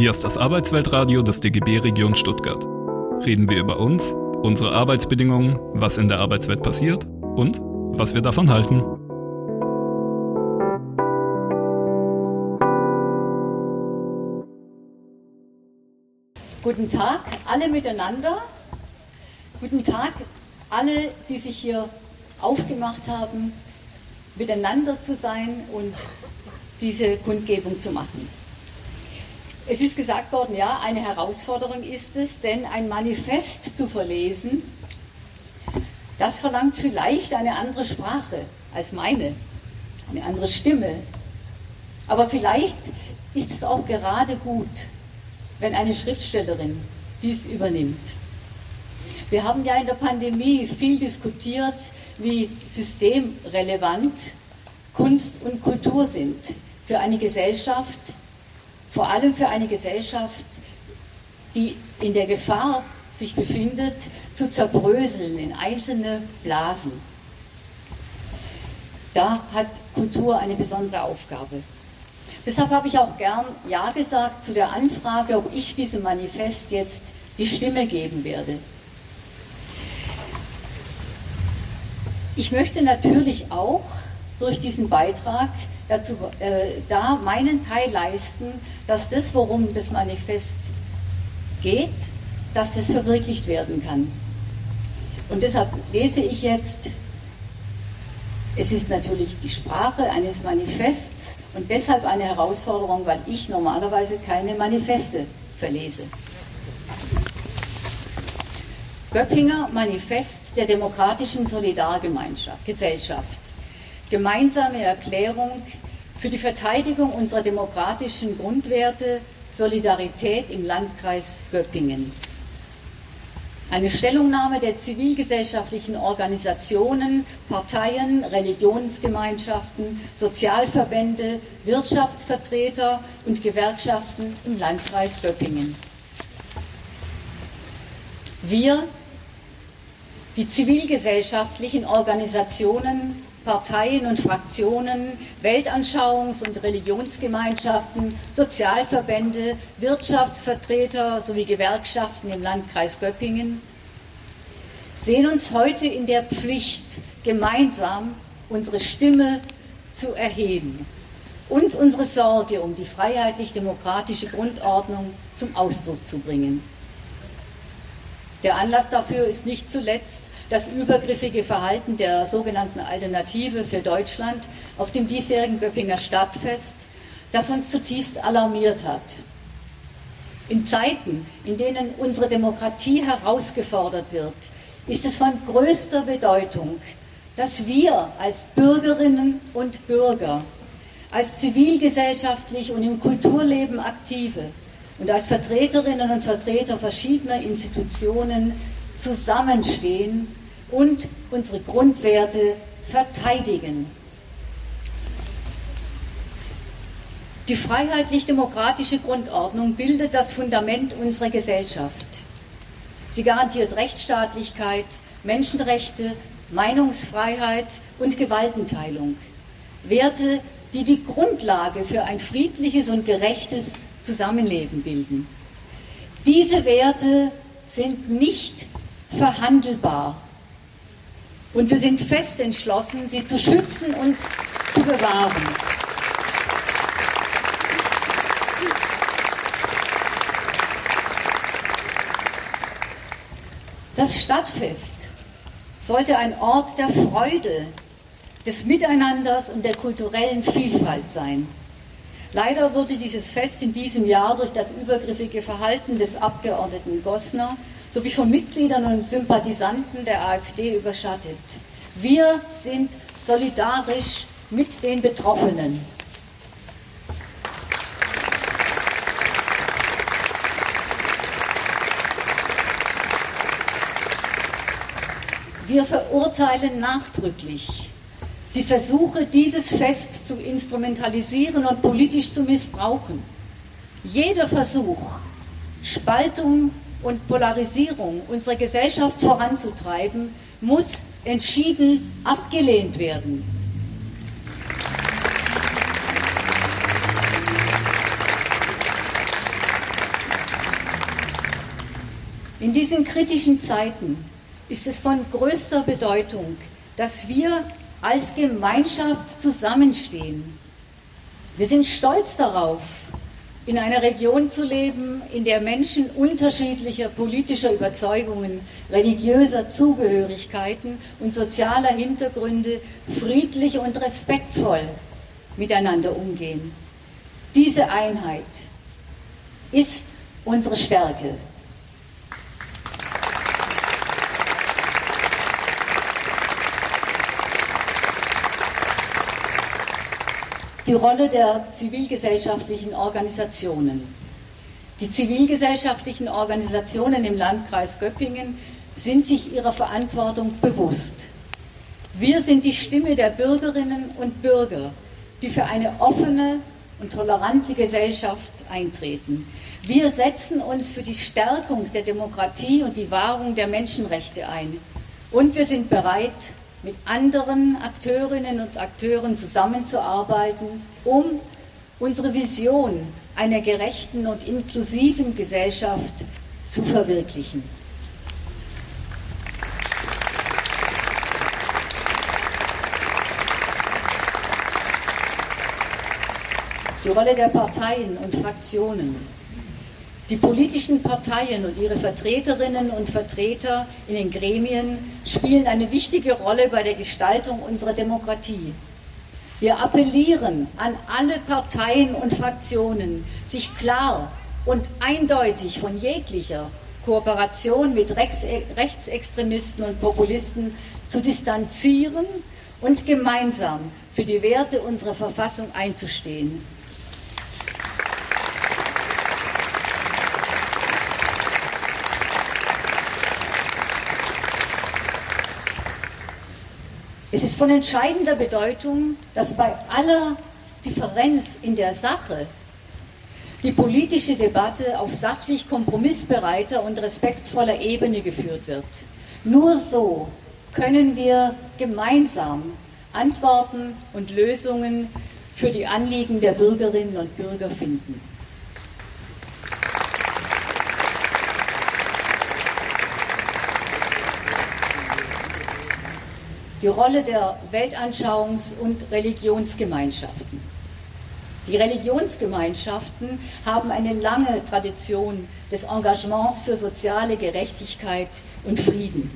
Hier ist das Arbeitsweltradio des DGB Region Stuttgart. Reden wir über uns, unsere Arbeitsbedingungen, was in der Arbeitswelt passiert und was wir davon halten. Guten Tag, alle miteinander. Guten Tag, alle, die sich hier aufgemacht haben, miteinander zu sein und diese Kundgebung zu machen. Es ist gesagt worden, ja, eine Herausforderung ist es, denn ein Manifest zu verlesen, das verlangt vielleicht eine andere Sprache als meine, eine andere Stimme. Aber vielleicht ist es auch gerade gut, wenn eine Schriftstellerin dies übernimmt. Wir haben ja in der Pandemie viel diskutiert, wie systemrelevant Kunst und Kultur sind für eine Gesellschaft, vor allem für eine Gesellschaft, die in der Gefahr sich befindet, zu zerbröseln in einzelne Blasen. Da hat Kultur eine besondere Aufgabe. Deshalb habe ich auch gern Ja gesagt zu der Anfrage, ob ich diesem Manifest jetzt die Stimme geben werde. Ich möchte natürlich auch durch diesen Beitrag dazu, äh, da meinen Teil leisten, dass das, worum das Manifest geht, dass das verwirklicht werden kann. Und deshalb lese ich jetzt, es ist natürlich die Sprache eines Manifests und deshalb eine Herausforderung, weil ich normalerweise keine Manifeste verlese. Göppinger Manifest der demokratischen Solidargemeinschaft, Gesellschaft. Gemeinsame Erklärung für die Verteidigung unserer demokratischen Grundwerte, Solidarität im Landkreis Göppingen. Eine Stellungnahme der zivilgesellschaftlichen Organisationen, Parteien, Religionsgemeinschaften, Sozialverbände, Wirtschaftsvertreter und Gewerkschaften im Landkreis Göppingen. Wir die zivilgesellschaftlichen Organisationen, Parteien und Fraktionen, Weltanschauungs- und Religionsgemeinschaften, Sozialverbände, Wirtschaftsvertreter sowie Gewerkschaften im Landkreis Göppingen sehen uns heute in der Pflicht, gemeinsam unsere Stimme zu erheben und unsere Sorge um die freiheitlich-demokratische Grundordnung zum Ausdruck zu bringen. Der Anlass dafür ist nicht zuletzt das übergriffige Verhalten der sogenannten Alternative für Deutschland auf dem diesjährigen Göppinger Stadtfest, das uns zutiefst alarmiert hat. In Zeiten, in denen unsere Demokratie herausgefordert wird, ist es von größter Bedeutung, dass wir als Bürgerinnen und Bürger, als zivilgesellschaftlich und im Kulturleben aktive und als Vertreterinnen und Vertreter verschiedener Institutionen zusammenstehen und unsere Grundwerte verteidigen. Die freiheitlich-demokratische Grundordnung bildet das Fundament unserer Gesellschaft. Sie garantiert Rechtsstaatlichkeit, Menschenrechte, Meinungsfreiheit und Gewaltenteilung. Werte, die die Grundlage für ein friedliches und gerechtes Zusammenleben bilden. Diese Werte sind nicht verhandelbar. Und wir sind fest entschlossen, sie zu schützen und zu bewahren. Das Stadtfest sollte ein Ort der Freude, des Miteinanders und der kulturellen Vielfalt sein. Leider wurde dieses Fest in diesem Jahr durch das übergriffige Verhalten des Abgeordneten Gossner sowie von Mitgliedern und Sympathisanten der AfD überschattet. Wir sind solidarisch mit den Betroffenen. Wir verurteilen nachdrücklich die Versuche, dieses Fest zu instrumentalisieren und politisch zu missbrauchen. Jeder Versuch, Spaltung und Polarisierung unserer Gesellschaft voranzutreiben, muss entschieden abgelehnt werden. In diesen kritischen Zeiten ist es von größter Bedeutung, dass wir als Gemeinschaft zusammenstehen. Wir sind stolz darauf, in einer Region zu leben, in der Menschen unterschiedlicher politischer Überzeugungen, religiöser Zugehörigkeiten und sozialer Hintergründe friedlich und respektvoll miteinander umgehen. Diese Einheit ist unsere Stärke. Die Rolle der zivilgesellschaftlichen Organisationen. Die zivilgesellschaftlichen Organisationen im Landkreis Göppingen sind sich ihrer Verantwortung bewusst. Wir sind die Stimme der Bürgerinnen und Bürger, die für eine offene und tolerante Gesellschaft eintreten. Wir setzen uns für die Stärkung der Demokratie und die Wahrung der Menschenrechte ein. Und wir sind bereit, mit anderen Akteurinnen und Akteuren zusammenzuarbeiten, um unsere Vision einer gerechten und inklusiven Gesellschaft zu verwirklichen. Die Rolle der Parteien und Fraktionen die politischen Parteien und ihre Vertreterinnen und Vertreter in den Gremien spielen eine wichtige Rolle bei der Gestaltung unserer Demokratie. Wir appellieren an alle Parteien und Fraktionen, sich klar und eindeutig von jeglicher Kooperation mit Rechtsextremisten und Populisten zu distanzieren und gemeinsam für die Werte unserer Verfassung einzustehen. Es ist von entscheidender Bedeutung, dass bei aller Differenz in der Sache die politische Debatte auf sachlich kompromissbereiter und respektvoller Ebene geführt wird. Nur so können wir gemeinsam Antworten und Lösungen für die Anliegen der Bürgerinnen und Bürger finden. Die Rolle der Weltanschauungs- und Religionsgemeinschaften. Die Religionsgemeinschaften haben eine lange Tradition des Engagements für soziale Gerechtigkeit und Frieden.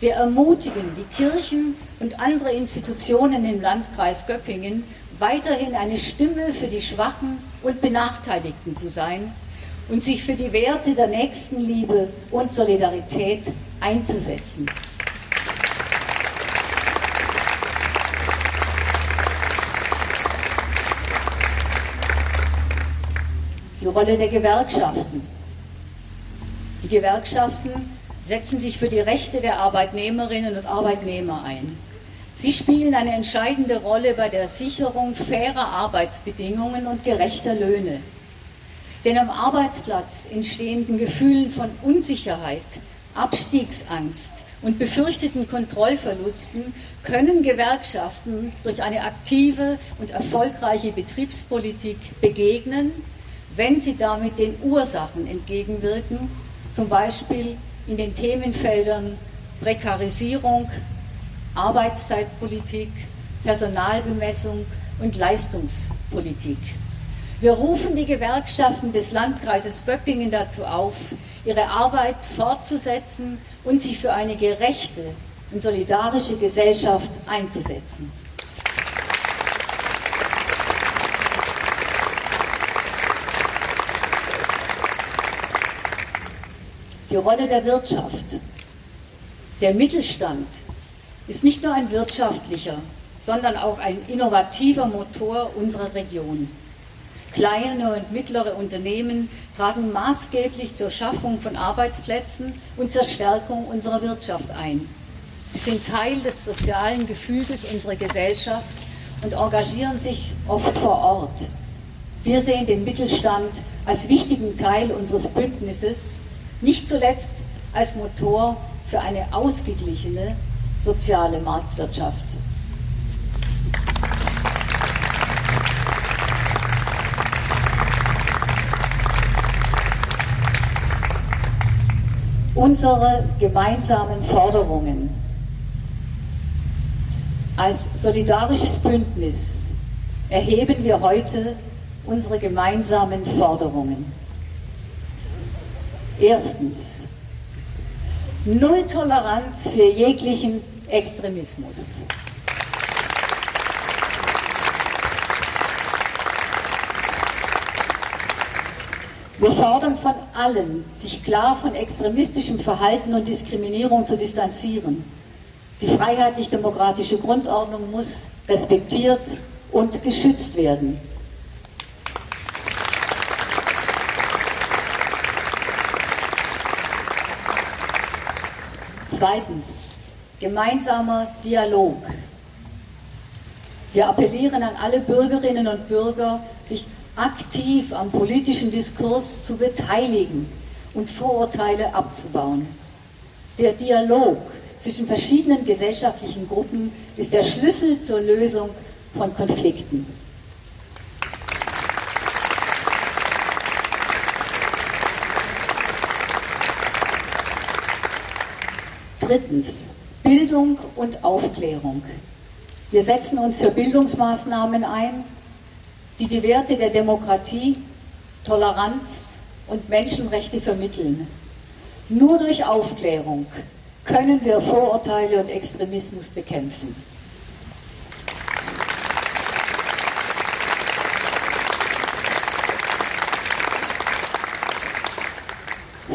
Wir ermutigen die Kirchen und andere Institutionen im Landkreis Göppingen, weiterhin eine Stimme für die Schwachen und Benachteiligten zu sein und sich für die Werte der Nächstenliebe und Solidarität einzusetzen. Die Rolle der Gewerkschaften. Die Gewerkschaften setzen sich für die Rechte der Arbeitnehmerinnen und Arbeitnehmer ein. Sie spielen eine entscheidende Rolle bei der Sicherung fairer Arbeitsbedingungen und gerechter Löhne. Denn am Arbeitsplatz entstehenden Gefühlen von Unsicherheit, Abstiegsangst und befürchteten Kontrollverlusten können Gewerkschaften durch eine aktive und erfolgreiche Betriebspolitik begegnen wenn sie damit den Ursachen entgegenwirken, zum Beispiel in den Themenfeldern Prekarisierung, Arbeitszeitpolitik, Personalbemessung und Leistungspolitik. Wir rufen die Gewerkschaften des Landkreises Göppingen dazu auf, ihre Arbeit fortzusetzen und sich für eine gerechte und solidarische Gesellschaft einzusetzen. Die Rolle der Wirtschaft. Der Mittelstand ist nicht nur ein wirtschaftlicher, sondern auch ein innovativer Motor unserer Region. Kleine und mittlere Unternehmen tragen maßgeblich zur Schaffung von Arbeitsplätzen und zur Stärkung unserer Wirtschaft ein. Sie sind Teil des sozialen Gefüges unserer Gesellschaft und engagieren sich oft vor Ort. Wir sehen den Mittelstand als wichtigen Teil unseres Bündnisses nicht zuletzt als Motor für eine ausgeglichene soziale Marktwirtschaft. unsere gemeinsamen Forderungen. Als solidarisches Bündnis erheben wir heute unsere gemeinsamen Forderungen. Erstens, Null Toleranz für jeglichen Extremismus. Wir fordern von allen, sich klar von extremistischem Verhalten und Diskriminierung zu distanzieren. Die freiheitlich-demokratische Grundordnung muss respektiert und geschützt werden. Zweitens, gemeinsamer Dialog. Wir appellieren an alle Bürgerinnen und Bürger, sich aktiv am politischen Diskurs zu beteiligen und Vorurteile abzubauen. Der Dialog zwischen verschiedenen gesellschaftlichen Gruppen ist der Schlüssel zur Lösung von Konflikten. Drittens, Bildung und Aufklärung. Wir setzen uns für Bildungsmaßnahmen ein, die die Werte der Demokratie, Toleranz und Menschenrechte vermitteln. Nur durch Aufklärung können wir Vorurteile und Extremismus bekämpfen.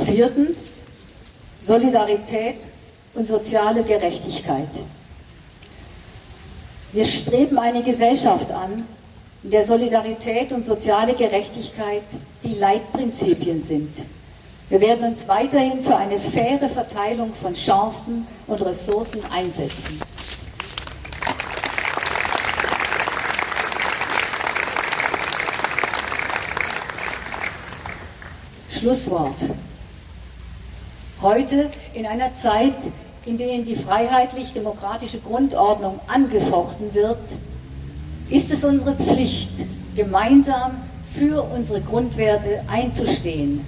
Viertens, Solidarität und soziale Gerechtigkeit. Wir streben eine Gesellschaft an, in der Solidarität und soziale Gerechtigkeit die Leitprinzipien sind. Wir werden uns weiterhin für eine faire Verteilung von Chancen und Ressourcen einsetzen. Schlusswort. Heute in einer Zeit, in der die freiheitlich-demokratische Grundordnung angefochten wird, ist es unsere Pflicht, gemeinsam für unsere Grundwerte einzustehen.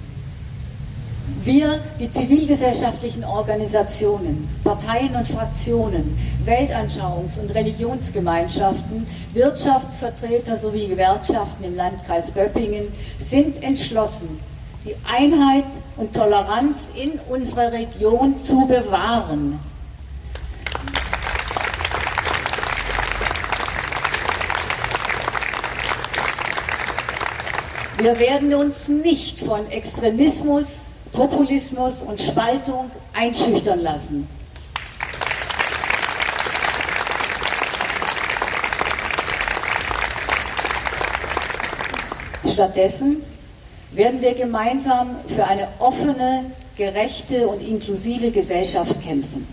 Wir, die zivilgesellschaftlichen Organisationen, Parteien und Fraktionen, Weltanschauungs- und Religionsgemeinschaften, Wirtschaftsvertreter sowie Gewerkschaften im Landkreis Göppingen sind entschlossen, die Einheit und Toleranz in unserer Region zu bewahren. Wir werden uns nicht von Extremismus, Populismus und Spaltung einschüchtern lassen. Stattdessen werden wir gemeinsam für eine offene, gerechte und inklusive Gesellschaft kämpfen.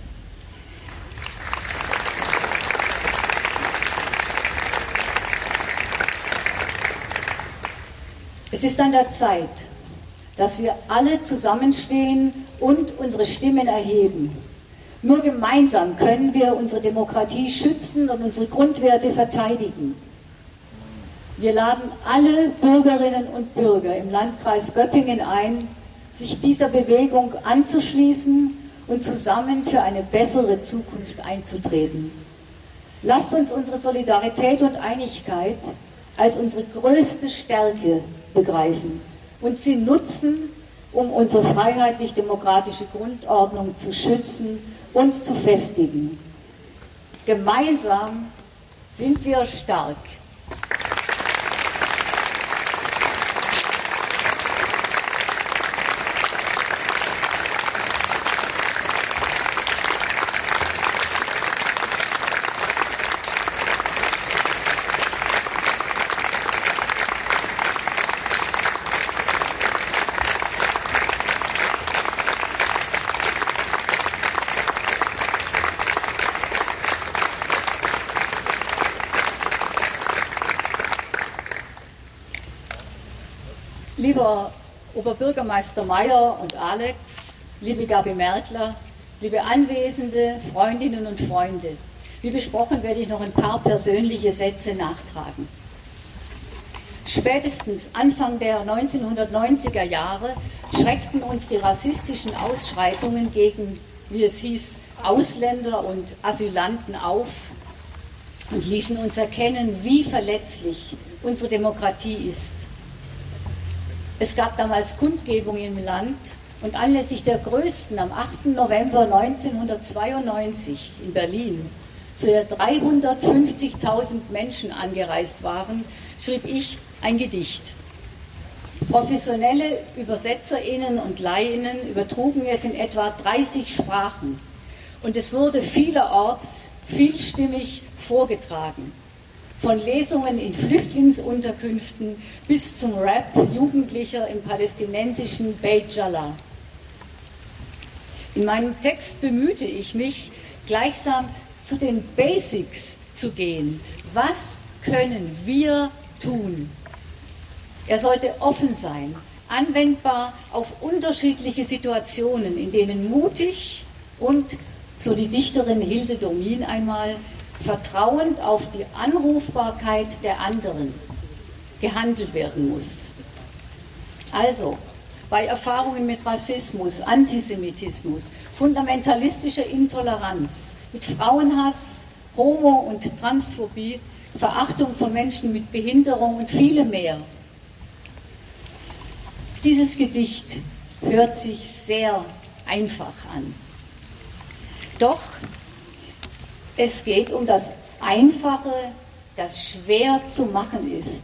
Es ist an der Zeit, dass wir alle zusammenstehen und unsere Stimmen erheben. Nur gemeinsam können wir unsere Demokratie schützen und unsere Grundwerte verteidigen. Wir laden alle Bürgerinnen und Bürger im Landkreis Göppingen ein, sich dieser Bewegung anzuschließen und zusammen für eine bessere Zukunft einzutreten. Lasst uns unsere Solidarität und Einigkeit als unsere größte Stärke begreifen und sie nutzen, um unsere freiheitlich-demokratische Grundordnung zu schützen und zu festigen. Gemeinsam sind wir stark. Lieber Oberbürgermeister Mayer und Alex, liebe Gabi Merkler, liebe Anwesende, Freundinnen und Freunde, wie besprochen werde ich noch ein paar persönliche Sätze nachtragen. Spätestens Anfang der 1990er Jahre schreckten uns die rassistischen Ausschreitungen gegen, wie es hieß, Ausländer und Asylanten auf und ließen uns erkennen, wie verletzlich unsere Demokratie ist. Es gab damals Kundgebungen im Land und anlässlich der größten am 8. November 1992 in Berlin, zu der 350.000 Menschen angereist waren, schrieb ich ein Gedicht. Professionelle Übersetzerinnen und Laien übertrugen es in etwa 30 Sprachen und es wurde vielerorts vielstimmig vorgetragen. Von Lesungen in Flüchtlingsunterkünften bis zum Rap Jugendlicher im palästinensischen Beit. In meinem Text bemühte ich mich, gleichsam zu den Basics zu gehen. Was können wir tun? Er sollte offen sein, anwendbar auf unterschiedliche Situationen, in denen mutig und, so die Dichterin Hilde Domin einmal, vertrauend auf die Anrufbarkeit der anderen gehandelt werden muss. Also, bei Erfahrungen mit Rassismus, Antisemitismus, fundamentalistischer Intoleranz, mit Frauenhass, Homo- und Transphobie, Verachtung von Menschen mit Behinderung und viele mehr. Dieses Gedicht hört sich sehr einfach an. Doch es geht um das Einfache, das schwer zu machen ist.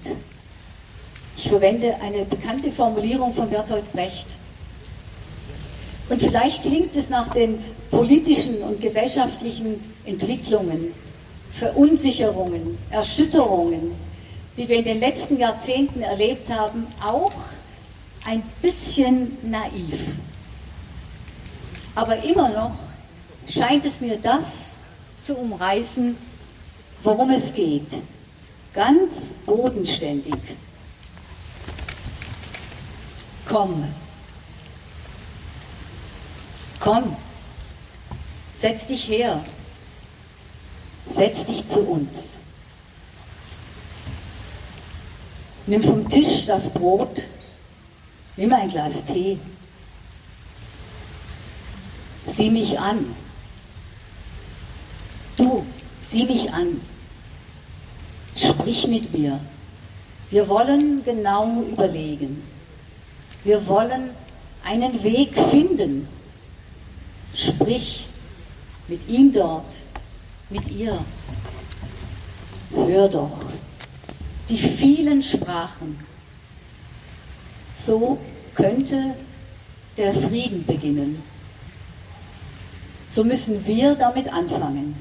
Ich verwende eine bekannte Formulierung von Bertolt Brecht. Und vielleicht klingt es nach den politischen und gesellschaftlichen Entwicklungen, Verunsicherungen, Erschütterungen, die wir in den letzten Jahrzehnten erlebt haben, auch ein bisschen naiv. Aber immer noch scheint es mir das zu umreißen, worum es geht. Ganz bodenständig. Komm. Komm. Setz dich her. Setz dich zu uns. Nimm vom Tisch das Brot. Nimm ein Glas Tee. Sieh mich an. Du, sieh mich an. Sprich mit mir. Wir wollen genau überlegen. Wir wollen einen Weg finden. Sprich mit ihm dort, mit ihr. Hör doch die vielen Sprachen. So könnte der Frieden beginnen. So müssen wir damit anfangen.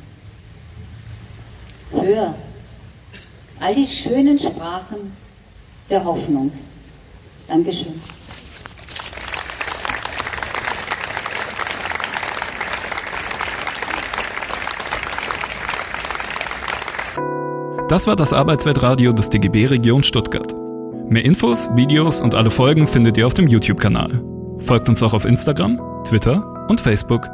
Hör all die schönen Sprachen der Hoffnung. Dankeschön. Das war das Arbeitsweltradio des DGB Region Stuttgart. Mehr Infos, Videos und alle Folgen findet ihr auf dem YouTube-Kanal. Folgt uns auch auf Instagram, Twitter und Facebook.